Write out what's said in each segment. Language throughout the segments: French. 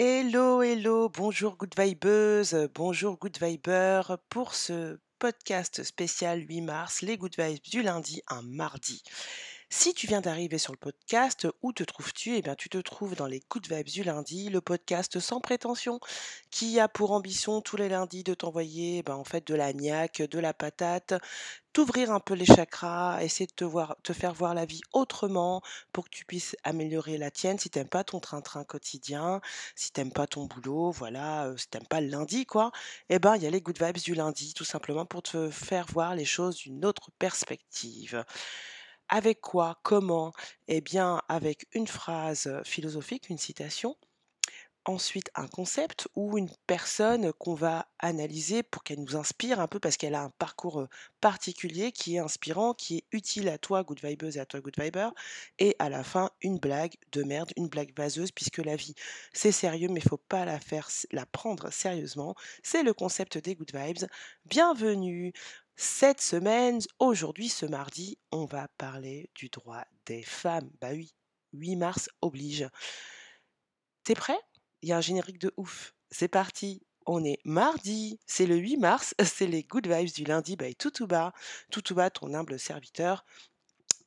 Hello, hello, bonjour Good Vibeuse, bonjour Good Viber pour ce podcast spécial 8 mars, les Good Vibes du lundi, un mardi. Si tu viens d'arriver sur le podcast, où te trouves-tu? Eh bien, tu te trouves dans les Good Vibes du lundi, le podcast sans prétention, qui a pour ambition tous les lundis de t'envoyer, ben, en fait, de la niaque, de la patate, t'ouvrir un peu les chakras, essayer de te voir, te faire voir la vie autrement, pour que tu puisses améliorer la tienne. Si t'aimes pas ton train-train quotidien, si t'aimes pas ton boulot, voilà, euh, si t'aimes pas le lundi, quoi, eh ben, il y a les Good Vibes du lundi, tout simplement pour te faire voir les choses d'une autre perspective. Avec quoi? Comment? Eh bien, avec une phrase, philosophique, une citation. Ensuite, un concept ou une personne qu'on va analyser pour qu'elle nous inspire un peu parce qu'elle a un parcours, particulier qui est inspirant, qui est utile à toi good vibeuse et à toi good viber. Et à la fin, une blague de merde, une blague vaseuse puisque la vie, c'est sérieux mais il faut pas la faire la prendre sérieusement. C'est le concept des good vibes. Bienvenue! Cette semaine, aujourd'hui, ce mardi, on va parler du droit des femmes. Bah oui, 8 mars oblige. T'es prêt? Il y a un générique de ouf. C'est parti. On est mardi, c'est le 8 mars, c'est les good vibes du lundi by Toutouba. Toutouba, ton humble serviteur.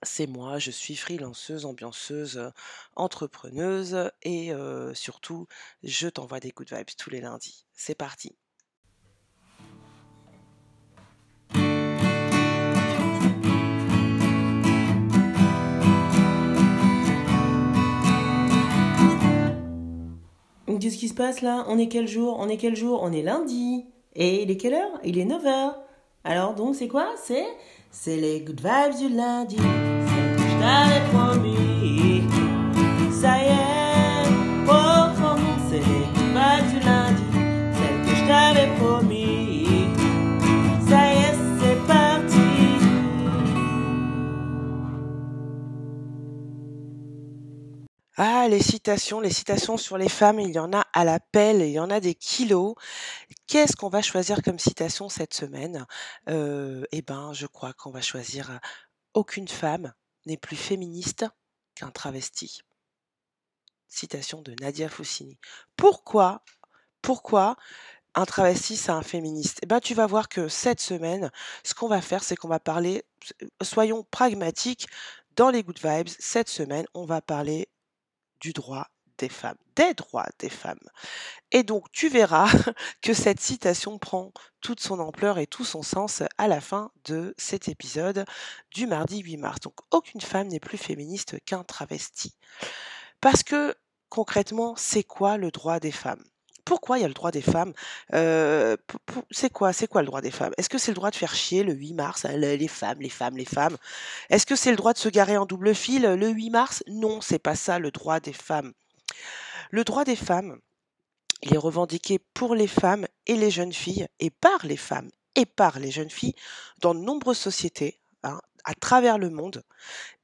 C'est moi, je suis freelanceuse, ambianceuse, entrepreneuse et euh, surtout, je t'envoie des good vibes tous les lundis. C'est parti. Qu'est-ce qui se passe là On est quel jour? On est quel jour? On est lundi. Et il est quelle heure? Il est 9h. Alors donc c'est quoi? C'est c'est les good vibes du lundi. T'avais promis. Les citations, les citations sur les femmes, il y en a à la pelle, il y en a des kilos. Qu'est-ce qu'on va choisir comme citation cette semaine? Euh, Eh ben, je crois qu'on va choisir euh, Aucune femme n'est plus féministe qu'un travesti. Citation de Nadia Foussini. Pourquoi Pourquoi un travesti, c'est un féministe? Eh ben, tu vas voir que cette semaine, ce qu'on va faire, c'est qu'on va parler, soyons pragmatiques, dans les Good Vibes, cette semaine, on va parler du droit des femmes, des droits des femmes. Et donc tu verras que cette citation prend toute son ampleur et tout son sens à la fin de cet épisode du mardi 8 mars. Donc aucune femme n'est plus féministe qu'un travesti. Parce que concrètement, c'est quoi le droit des femmes? Pourquoi il y a le droit des femmes C'est quoi C'est quoi le droit des femmes? Est-ce que c'est le droit de faire chier le 8 mars hein, Les femmes, les femmes, les femmes? Est-ce que c'est le droit de se garer en double fil le 8 mars? Non, c'est pas ça le droit des femmes. Le droit des femmes, il est revendiqué pour les femmes et les jeunes filles, et par les femmes et par les jeunes filles, dans de nombreuses sociétés, hein, à travers le monde,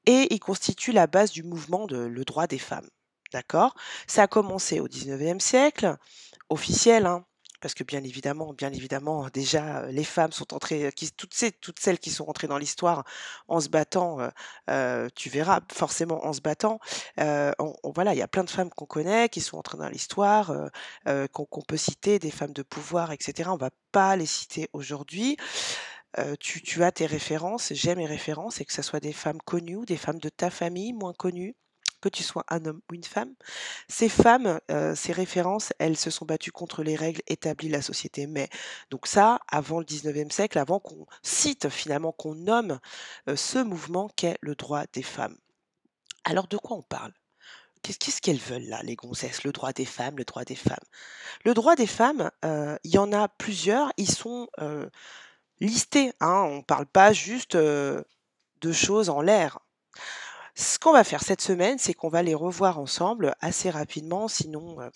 et il constitue la base du mouvement de le droit des femmes. D'accord? Ça a commencé au 19e siècle, officiel, hein, parce que bien évidemment, bien évidemment, déjà les femmes sont entrées, qui, toutes, celles qui sont entrées dans l'histoire en se battant, tu verras forcément en se battant. voilà, il y a plein de femmes qu'on connaît qui sont entrées dans l'histoire, qu'on peut citer, des femmes de pouvoir, etc. On va pas les citer aujourd'hui. tu, tu as tes références, j'aime mes références, et que ce soit des femmes connues ou des femmes de ta famille moins connues? Que tu sois un homme ou une femme. Ces femmes, ces références, elles se sont battues contre les règles établies de la société. Mais donc ça, avant le 19e siècle, avant qu'on cite finalement, qu'on nomme ce mouvement qu'est le droit des femmes. Alors de quoi on parle? Qu'est-ce qu'elles veulent là, les gonzesses? Le droit des femmes, le droit des femmes. Le droit des femmes, il y en a plusieurs, ils sont listés. Hein, on ne parle pas juste de choses en l'air. Ce qu'on va faire cette semaine, c'est qu'on va les revoir ensemble assez rapidement, sinon, euh,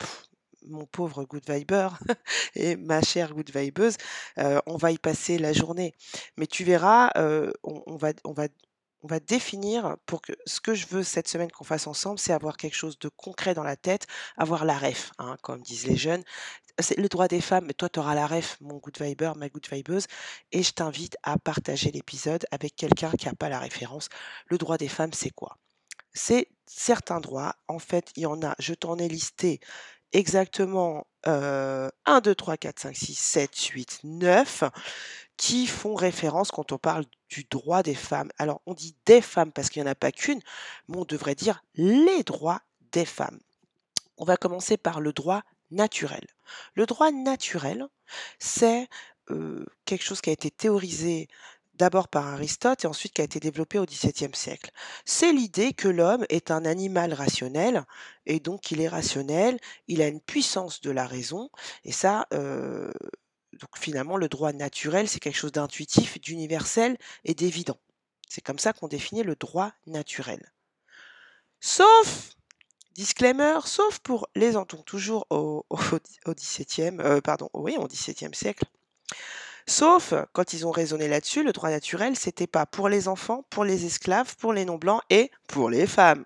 mon pauvre good viber et ma chère good vibeuse, euh, on va y passer la journée. Mais tu verras, euh, on, va, définir pour que ce que je veux cette semaine qu'on fasse ensemble, c'est avoir quelque chose de concret dans la tête, avoir la ref, hein, comme disent les jeunes. C'est le droit des femmes, toi, tu auras la ref, mon good viber, ma good vibeuse, et je t'invite à partager l'épisode avec quelqu'un qui n'a pas la référence. Le droit des femmes, c'est quoi? C'est certains droits, en fait, il y en a, je t'en ai listé exactement, heu, 1, 2, 3, 4, 5, 6, 7, 8, 9 qui font référence quand on parle du droit des femmes. Alors on dit «des femmes» parce qu'il y en a pas qu'une, mais on devrait dire «les droits des femmes». On va commencer par le droit naturel. Le droit naturel, c'est, quelque chose qui a été théorisé d'abord par Aristote et ensuite qui a été développé au XVIIe siècle. C'est l'idée que l'homme est un animal rationnel et donc il est rationnel, il a une puissance de la raison et ça, donc finalement le droit naturel, c'est quelque chose d'intuitif, d'universel et d'évident. C'est comme ça qu'on définit le droit naturel. Sauf Disclaimer, sauf pour les donc toujours au au au XVIIe, heu, pardon, au siècle. Sauf quand ils ont raisonné là-dessus, le droit naturel, c'était pas pour les enfants, pour les esclaves, pour les non-blancs et pour les femmes.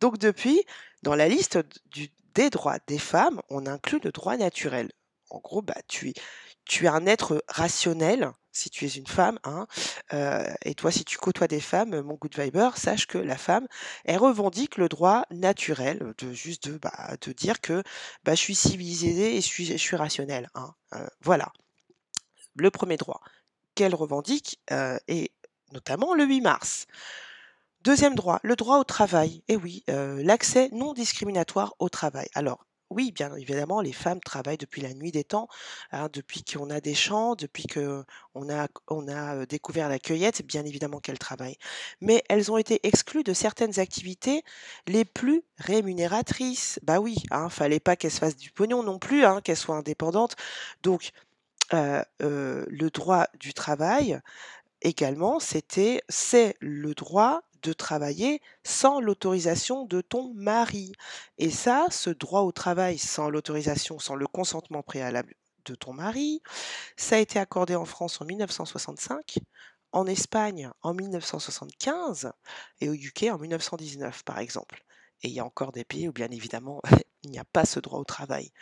Donc depuis, dans la liste des droits des femmes, on inclut le droit naturel. En gros, bah, tu es un être rationnel si tu es une femme, hein, et toi, si tu côtoies des femmes, mon good viber, sache que la femme, elle revendique le droit naturel de juste de, bah, de dire que, bah, je suis civilisée et je suis rationnelle, hein, voilà. Le premier droit qu'elle revendique, et notamment le 8 mars. Deuxième droit, le droit au travail. Et oui, l'accès non discriminatoire au travail. Alors oui, bien évidemment, les femmes travaillent depuis la nuit des temps, hein, depuis qu'on a des champs, depuis qu'on a découvert la cueillette, bien évidemment qu'elles travaillent. Mais elles ont été exclues de certaines activités les plus rémunératrices. Bah oui, hein, fallait pas qu'elles se fassent du pognon non plus, hein, qu'elles soient indépendantes. Donc, le droit du travail également, c'était c'est le droit de travailler sans l'autorisation de ton mari. Et ça, ce droit au travail sans l'autorisation, sans le consentement préalable de ton mari, ça a été accordé en France en 1965, en Espagne en 1975 et au UK en 1919, par exemple. Et il y a encore des pays où, bien évidemment, il n'y a pas ce droit au travail.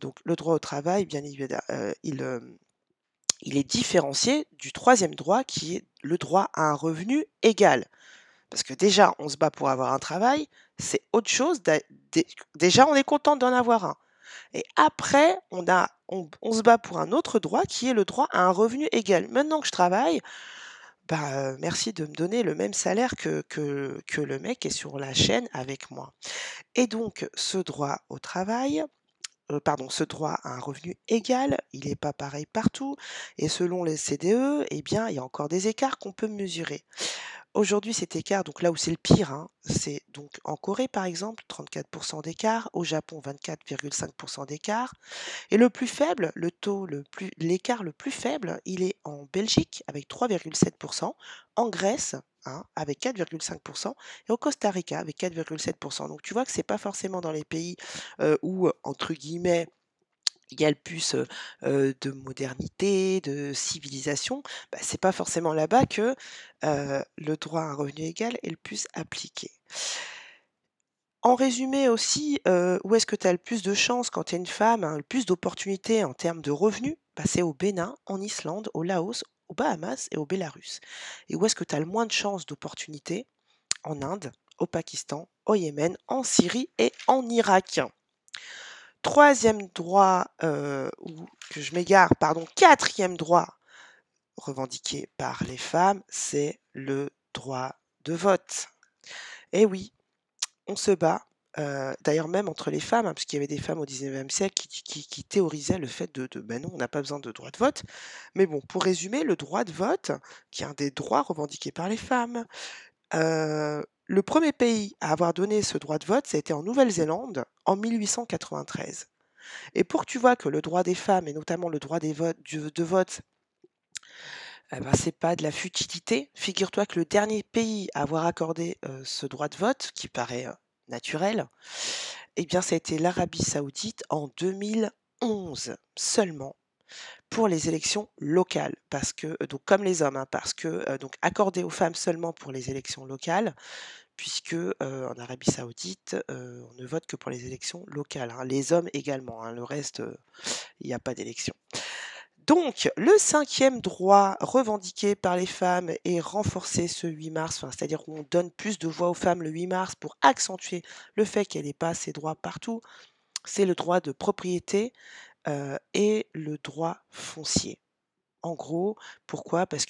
Donc le droit au travail, bien évidemment, il, hem, il est différencié du troisième droit qui est le droit à un revenu égal. Parce que déjà, on se bat pour avoir un travail, c'est autre chose. Déjà, on est content d'en avoir un. Et après, on a, on, se bat pour un autre droit qui est le droit à un revenu égal. Maintenant que je travaille, bah, euh, merci de me donner le même salaire que, que, que le mec qui est sur la chaîne avec moi. Et donc, ce droit au travail, euh, pardon, ce droit à un revenu égal, il n'est pas pareil partout. Et selon les CDE, eh bien, il y a encore des écarts qu'on peut mesurer. Aujourd'hui, cet écart, donc là où c'est le pire, hein, c'est donc en Corée par exemple, 34% d'écart, au Japon 24,5% d'écart, et le plus faible, le taux le plus, l'écart le plus faible, il est en Belgique avec 3,7%, en Grèce hein, avec 4,5% et au Costa Rica avec 4,7%. Donc tu vois que c'est pas forcément dans les pays euh, où entre guillemets il y a le plus de modernité, de civilisation, bah, c'est pas forcément là-bas que le droit à un revenu égal est le plus appliqué. En résumé aussi, où est-ce que tu as le plus de chances quand tu es une femme, hein, le plus d'opportunités en termes de revenus? Bah, C'est au Bénin, en Islande, au Laos, aux Bahamas et au Bélarus. Et où est-ce que tu as le moins de chances d'opportunités? En Inde, au Pakistan, au Yémen, en Syrie et en Irak. Troisième droit, euh, ou que je m'égare, pardon, quatrième droit revendiqué par les femmes, c'est le droit de vote. Et oui, on se bat. euh, D'ailleurs, même entre les femmes, hein, puisqu'il y avait des femmes au 19e siècle qui, qui- qui théorisaient le fait de, de ben non, on n'a pas besoin de droit de vote. Mais bon, pour résumer, le droit de vote, qui est un des droits revendiqués par les femmes, euh, le premier pays à avoir donné ce droit de vote, ça a été en Nouvelle-Zélande en 1893. Et pour que tu vois que le droit des femmes, et notamment le droit de vote, eh ben, c'est pas de la futilité. Figure-toi que le dernier pays à avoir accordé euh, ce droit de vote, qui paraît euh, naturel, eh bien, ça a été l'Arabie Saoudite en 2011 seulement pour les élections locales, parce que euh, comme les hommes, hein, parce que donc accordé aux femmes seulement pour les élections locales, puisque en Arabie Saoudite, on ne vote que pour les élections locales. hein. Les hommes également, hein, le reste, il n'y a pas d'élection. Donc, le cinquième droit revendiqué par les femmes et renforcé ce 8 mars, c'est-à-dire qu'on donne plus de voix aux femmes le 8 mars pour accentuer le fait qu'elle n'ait pas ces droits partout, c'est le droit de propriété, et le droit foncier. En gros, pourquoi? Parce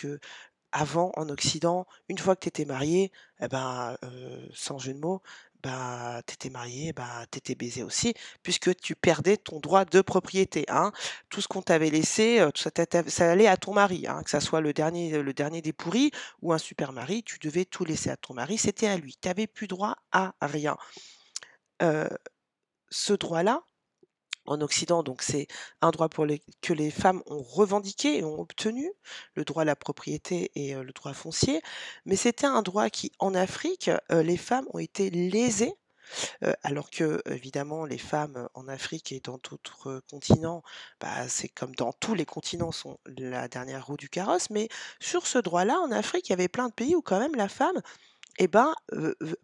qu'avant, en Occident, une fois que tu étais marié et ben, heu, sans jeu de mots, bah, tu étais marié, bah, tu étais baisé aussi, puisque tu perdais ton droit de propriété, hein. Tout ce qu'on t'avait laissé, tout ça allait à ton mari, hein, que ça soit le dernier le dernier des pourris ou un super mari, tu devais tout laisser à ton mari, c'était à lui. Tu avais plus droit à rien. Heu, ce droit-là, en Occident, donc c'est un droit pour que les femmes ont revendiqué et ont obtenu, le droit à la propriété et heu, le droit foncier. Mais c'était un droit qui, en Afrique, heu, les femmes ont été lésées, heu, alors que, évidemment, les femmes, en Afrique et dans d'autres continents, bah, c'est comme dans tous les continents, sont la dernière roue du carrosse. Mais sur ce droit-là, en Afrique, il y avait plein de pays où quand même la femme et ben,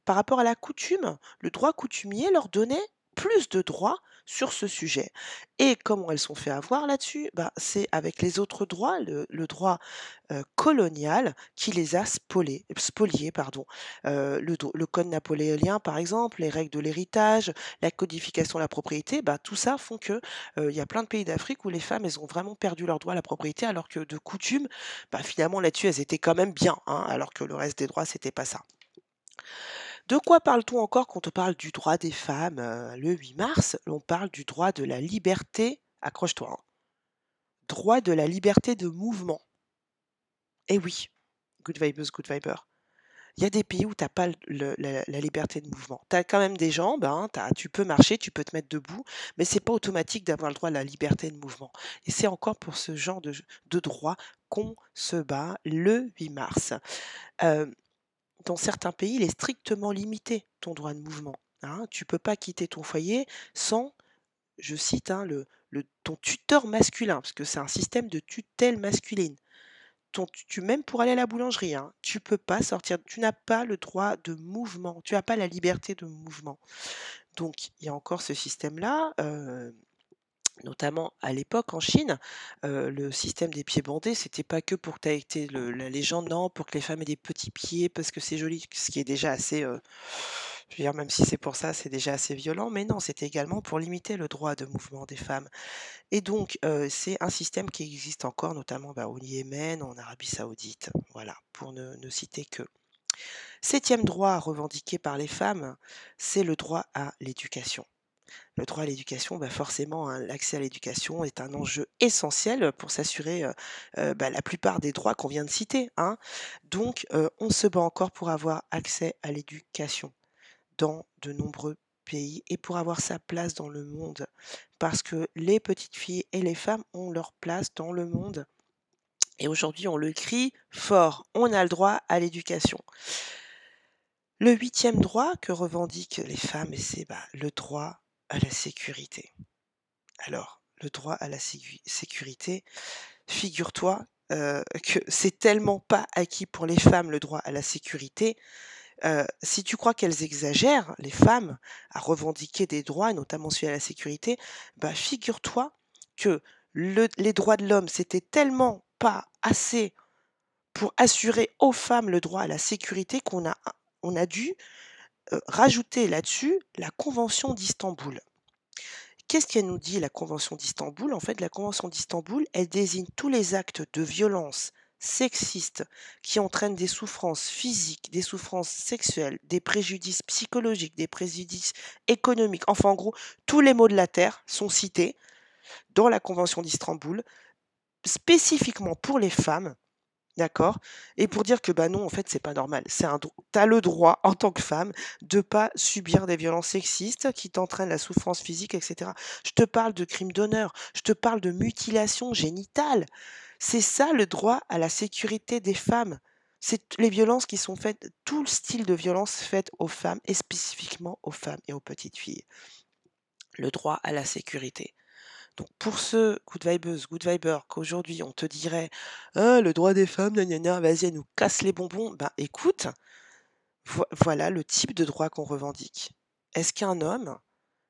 par rapport à la coutume, le droit coutumier leur donnait plus de droits sur ce sujet et comment elles sont fait avoir là-dessus? Bah, c'est avec les autres droits, le droit, colonial qui les a spoliés, le code napoléonien, par exemple, les règles de l'héritage, la codification de la propriété, bah, tout ça font que, il y a plein de pays d'Afrique où les femmes, ont vraiment perdu leur droit à la propriété alors que de coutume, bah, finalement là-dessus, elles étaient quand même bien, hein, alors que le reste des droits, c'était pas ça. De quoi parle-t-on encore quand on parle du droit des femmes, heu, le 8 mars? On parle du droit de la liberté accroche-toi, hein, droit de la liberté de mouvement. Eh oui, good vibes, good viber. Il y a des pays où tu as pas la liberté de mouvement. Tu as quand même des jambes, tu peux marcher, tu peux te mettre debout, mais c'est pas automatique d'avoir le droit à la liberté de mouvement et c'est encore pour ce genre de droit qu'on se bat le 8 mars. Hem, dans certains pays, il est strictement limité, ton droit de mouvement, hein. Tu peux pas quitter ton foyer sans, je cite, hein, le ton tuteur masculin, parce que c'est un système de tutelle masculine. Ton même pour aller à la boulangerie, hein, tu peux pas sortir, tu n'as pas le droit de mouvement, tu as pas la liberté de mouvement. Donc il y a encore ce système-là, heu, notamment à l'époque en Chine, le système des pieds bandés, c'était pas que pour que été le la légende, non, pour que les femmes aient des petits pieds parce que c'est joli, ce qui est déjà assez, je veux dire, même si c'est pour ça, c'est déjà assez violent, mais non, c'était également pour limiter le droit de mouvement des femmes et donc c'est un système qui existe encore notamment, bah, au Yémen, en Arabie Saoudite, voilà, pour ne citer qu'eux. 7e droit revendiqué par les femmes, c'est le droit à l'éducation. Le droit à l'éducation, bah, forcément, hein, l'accès à l'éducation est un enjeu essentiel pour s'assurer, heu heu, bah, la plupart des droits qu'on vient de citer, hein. Donc heu, on se bat encore pour avoir accès à l'éducation dans de nombreux pays et pour avoir sa place dans le monde. Parce que les petites filles et les femmes ont leur place dans le monde et aujourd'hui, on le crie fort, on a le droit à l'éducation. Le 8e droit que revendiquent les femmes c'est, bah, le droit à la sécurité. Alors, le droit à la sécu sécurité, figure-toi, heu, que c'est tellement pas acquis pour les femmes, le droit à la sécurité, heu, si tu crois qu'elles exagèrent, les femmes, à revendiquer des droits notamment celui à la sécurité, bah, figure-toi que le les droits de l'homme, c'était tellement pas assez pour assurer aux femmes le droit à la sécurité qu'on a on a dû, rajouter là-dessus la convention d'Istanbul. Qu'est-ce qu'elle nous dit la convention d'Istanbul? En fait, la convention d'Istanbul, elle désigne tous les actes de violence sexistes qui entraînent des souffrances physiques, des souffrances sexuelles, des préjudices psychologiques, des préjudices économiques, enfin en gros, tous les maux de la terre sont cités dans la convention d'Istanbul, spécifiquement pour les femmes D'accord? Et pour dire que, bah, non, en fait, c'est pas normal. C'est un dro tu as le droit, en tant que femme, de pas subir des violences sexistes qui t'entraînent la souffrance physique et cetera. Je te parle de crimes d'honneur, je te parle de mutilation génitale. C'est ça le droit à la sécurité des femmes. C'est les violences qui sont faites tout le style de violence faites aux femmes et spécifiquement aux femmes et aux petites filles. Le droit à la sécurité. Donc pour ceux, good vibeuses, good vibers, qu'aujourd'hui on te dirait: «Ah le droit des femmes, gna gna gna, vas-y elle nous casse les bonbons», ben écoute, voi voilà le type de droit qu'on revendique. Est-ce qu'un homme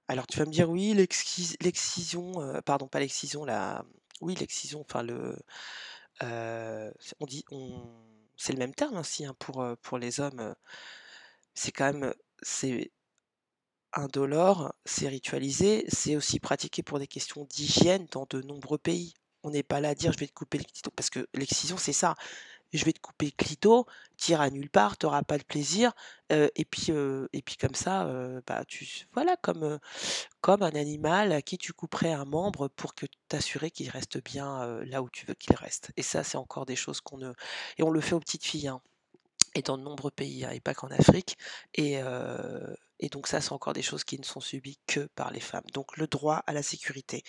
alors tu vas me dire: «Oui l'excision», heu, pardon pas l'excision, la oui l'excision, enfin le, heu, c on dit on c'est le même terme aussi, hein, pour, heu, pour les hommes, c'est quand même, indolore, c'est ritualisé, c'est aussi pratiqué pour des questions d'hygiène dans de nombreux pays. On n'est pas là à dire: «Je vais te couper le clito» parce que l'excision, c'est ça. Je vais te couper le clito, tu iras nulle part, tu auras pas de plaisir, puis, heu et puis comme ça, heu, bah, voilà, comme, un animal à qui tu couperais un membre pour que t'assurer qu'il reste bien, là où tu veux qu'il reste et ça, c'est encore des choses qu'on ne et on le fait aux petites filles, hein et dans de nombreux pays, hein et pas qu'en Afrique et et donc ça, c'est encore des choses qui ne sont subies que par les femmes. Donc le droit à la sécurité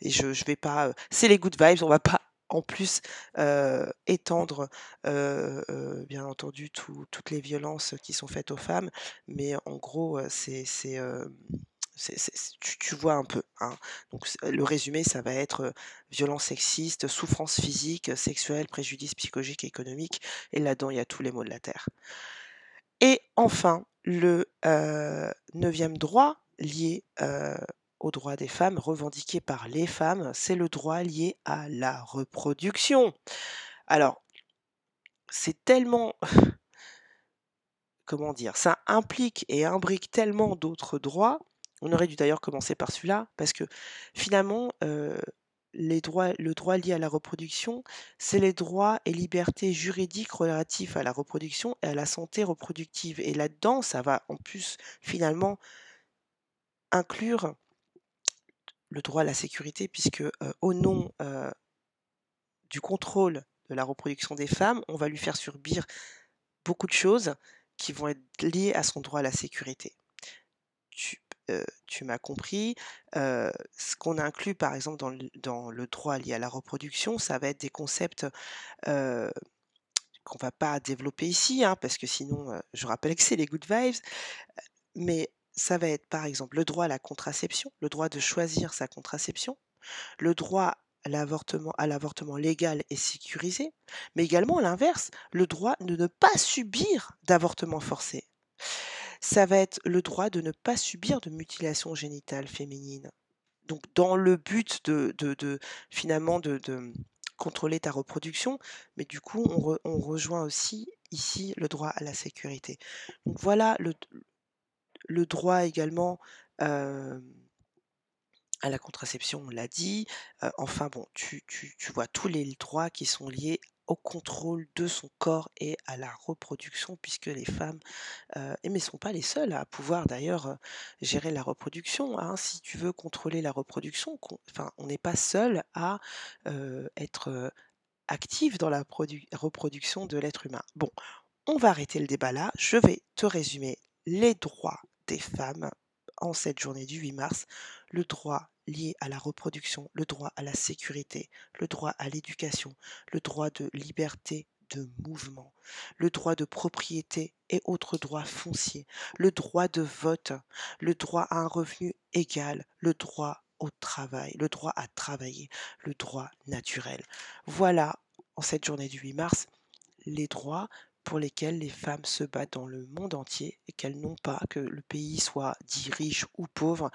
et je je vais pas, heu c'est les good vibes, on va pas en plus, heu, étendre, heu, bien entendu tout toutes les violences qui sont faites aux femmes, mais en gros, c'est tu tu vois un peu, hein? Donc le résumé, ça va être, sexistes, souffrances physiques, sexuelles, préjudices psychologiques et économiques et là-dedans, il y a tous les maux de la terre. Et enfin, le, 9e droit lié, heu, aux droits des femmes, revendiqué par les femmes, c'est le droit lié à la reproduction. Alors c'est tellement comment dire? Ça implique et imbrique tellement d'autres droits. On aurait dû d'ailleurs commencer par celui-là parce que finalement, les droits le droit lié à la reproduction, c'est les droits et libertés juridiques relatifs à la reproduction et à la santé reproductive et là-dedans, ça va en plus finalement inclure le droit à la sécurité puisque, heu, au nom, heu du contrôle de la reproduction des femmes, on va lui faire subir beaucoup de choses qui vont être liées à son droit à la sécurité. Tu m'as compris, ce qu'on inclut par exemple dans le droit lié à la reproduction, ça va être des concepts, heu, qu'on va pas développer ici, hein, parce que sinon, je rappelle que c'est les good vibes, mais ça va être par exemple le droit à la contraception, le droit de choisir sa contraception, le droit à l'avortement légal et sécurisé, mais également l'inverse, le droit de ne pas subir d'avortement forcé. Ça va être le droit de ne pas subir de mutilation génitale féminine. Donc dans le but de finalement de contrôler ta reproduction, mais du coup on re on rejoint aussi ici le droit à la sécurité. Donc voilà le droit également, hem à la contraception, on l'a dit, heu, enfin bon, tu tu vois tous les droits qui sont liés au contrôle de son corps et à la reproduction puisque les femmes, heu et mais sont pas les seules à pouvoir d'ailleurs, heu, gérer la reproduction, hein. Si tu veux contrôler la reproduction, enfin, on n'est pas seul à, heu, être, active dans la produ reproduction de l'être humain. Bon, on va arrêter le débat là, je vais te résumer les droits des femmes en cette journée du 8 mars. Le droit lié à la reproduction, le droit à la sécurité, le droit à l'éducation, le droit de liberté de mouvement, le droit de propriété et autres droits fonciers, le droit de vote, le droit à un revenu égal, le droit au travail, le droit à travailler, le droit naturel. Voilà, en cette journée du 8 mars, les droits pour lesquels les femmes se battent dans le monde entier et qu'elles n'ont pas, que le pays soit dit riche ou pauvre,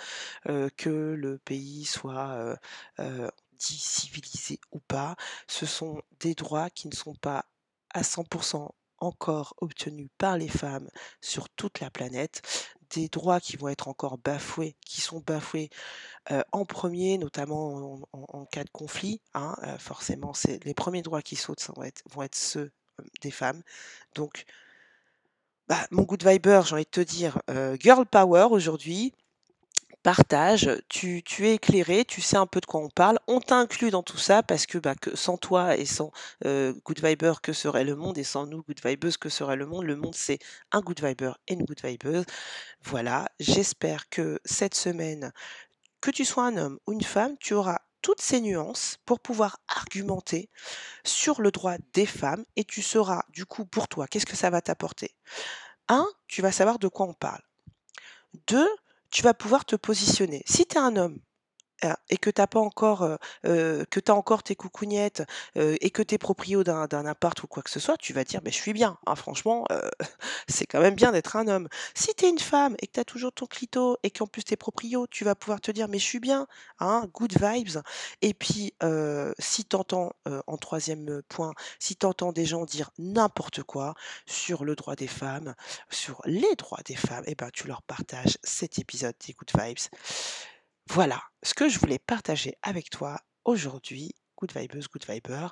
heu, que le pays soit, heu heu, dit civilisé ou pas. Ce sont des droits qui ne sont pas à 100 % encore obtenus par les femmes sur toute la planète, des droits qui vont être encore bafoués, qui sont bafoués, en 1er notamment en cas de conflit, hein, forcément c'est les 1ers droits qui sautent, vont être vont être ceux, des femmes. Donc bah, mon good viber, j'ai envie de te dire, heu, girl power aujourd'hui. Partage, tu tu es éclairée, tu sais un peu de quoi on parle. On t'inclut dans tout ça parce que, bah, sans toi et sans, heu, good viber, que serait le monde? Et sans nous, good vibeuses, que serait le monde? Le monde, c'est un good viber et une good vibeuse. Voilà, j'espère que cette semaine, que tu sois un homme ou une femme, tu auras toutes ces nuances pour pouvoir argumenter sur le droit des femmes et tu sauras du coup pour toi, qu'est-ce que ça va t'apporter? 1, tu vas savoir de quoi on parle. 2, tu vas pouvoir te positionner. Si tu es un homme heu et que tu as pas encore, que tu as encore tes coucougnettes, et que tu es proprio d'un d'un appart ou quoi que ce soit, tu vas dire: «Beh, je suis bien, hein, franchement, c'est quand même bien d'être un homme». Si tu es une femme et que tu as toujours ton clito et qu'en plus tu es proprio, tu vas pouvoir te dire: «Mais je suis bien, hein, good vibes» et puis, si tu entends, heu, en 3e, point, si tu entends des gens dire n'importe quoi sur le droit des femmes, sur les droits des femmes et ben, tu leur partages cet épisode des Good Vibes. Voilà ce que je voulais partager avec toi aujourd'hui, good vibeuse, good viber,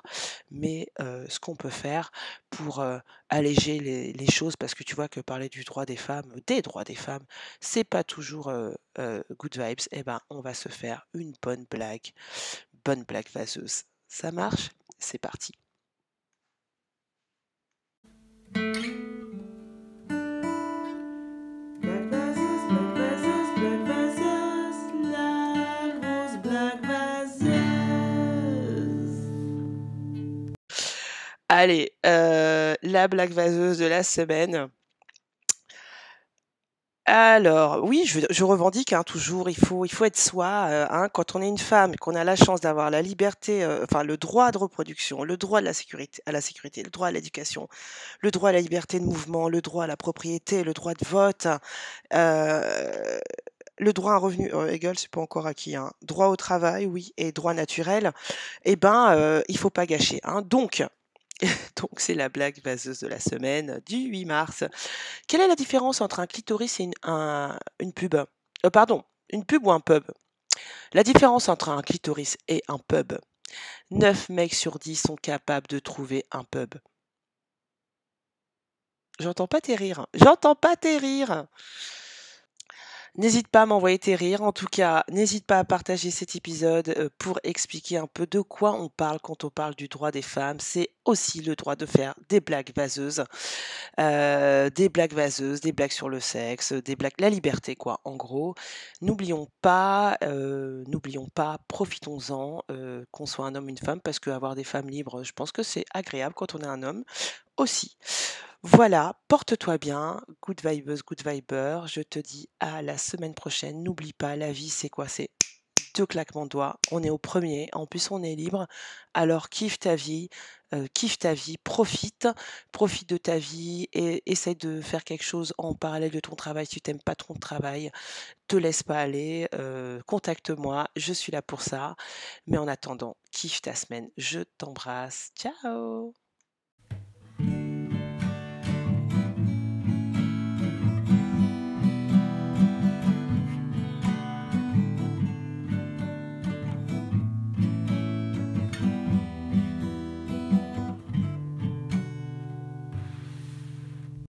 mais ce qu'on peut faire pour, alléger les choses parce que tu vois que parler du droit des femmes, des droits des femmes, c'est pas toujours, good vibes et ben, on va se faire une bonne blague, bonne blague vaseuse. Ça marche? C'est parti. Allez, heu, la blague vaseuse de la semaine. Alors, oui, je revendique, hein, toujours, il faut il faut être soi, heu, hein. Quand on est une femme qu'on a la chance d'avoir la liberté, heu, enfin le droit de reproduction, le droit à la sécurité, le droit à l'éducation, le droit à la liberté de mouvement, le droit à la propriété, le droit de vote, le droit à un revenu, égal, c'est pas encore acquis, hein. Droit au travail, oui et droit naturel et ben, il faut pas gâcher. Donc donc c'est la blague vaseuse de la semaine du 8 mars. Quelle est la différence entre un clitoris et une un pub? Heu, pardon, une pub ou un pub? La différence entre un clitoris et un pub. 9 mecs sur 10 sont capables de trouver un pub. J'entends pas tes rires, j'entends pas tes rires! N'hésite pas à m'envoyer tes rires. En tout cas, n'hésite pas à partager cet épisode, heu, pour expliquer un peu de quoi on parle quand on parle du droit des femmes. C'est aussi le droit de faire des blagues vaseuses, heu, des blagues vaseuses, des blagues sur le sexe, des blagues la liberté quoi, en gros. N'oublions pas, heu, n'oublions pas, profitons-en, qu'on soit un homme ou une femme parce qu'avoir des femmes libres, je pense que c'est agréable quand on est un homme aussi. Voilà, porte-toi bien, good vibeuse, good viber. Je te dis à la semaine prochaine. N'oublie pas, la vie, c'est quoi? C'est 2 claquements de doigts. On est au premier. En plus, on est libre. Alors kiffe ta vie, heu, kiffe ta vie, profite, profite de ta vie et essaie de faire quelque chose en parallèle de ton travail si tu aimes pas ton travail. Te laisse pas aller, heu, contacte-moi, je suis là pour ça. Mais en attendant, kiffe ta semaine. Je t'embrasse. Ciao!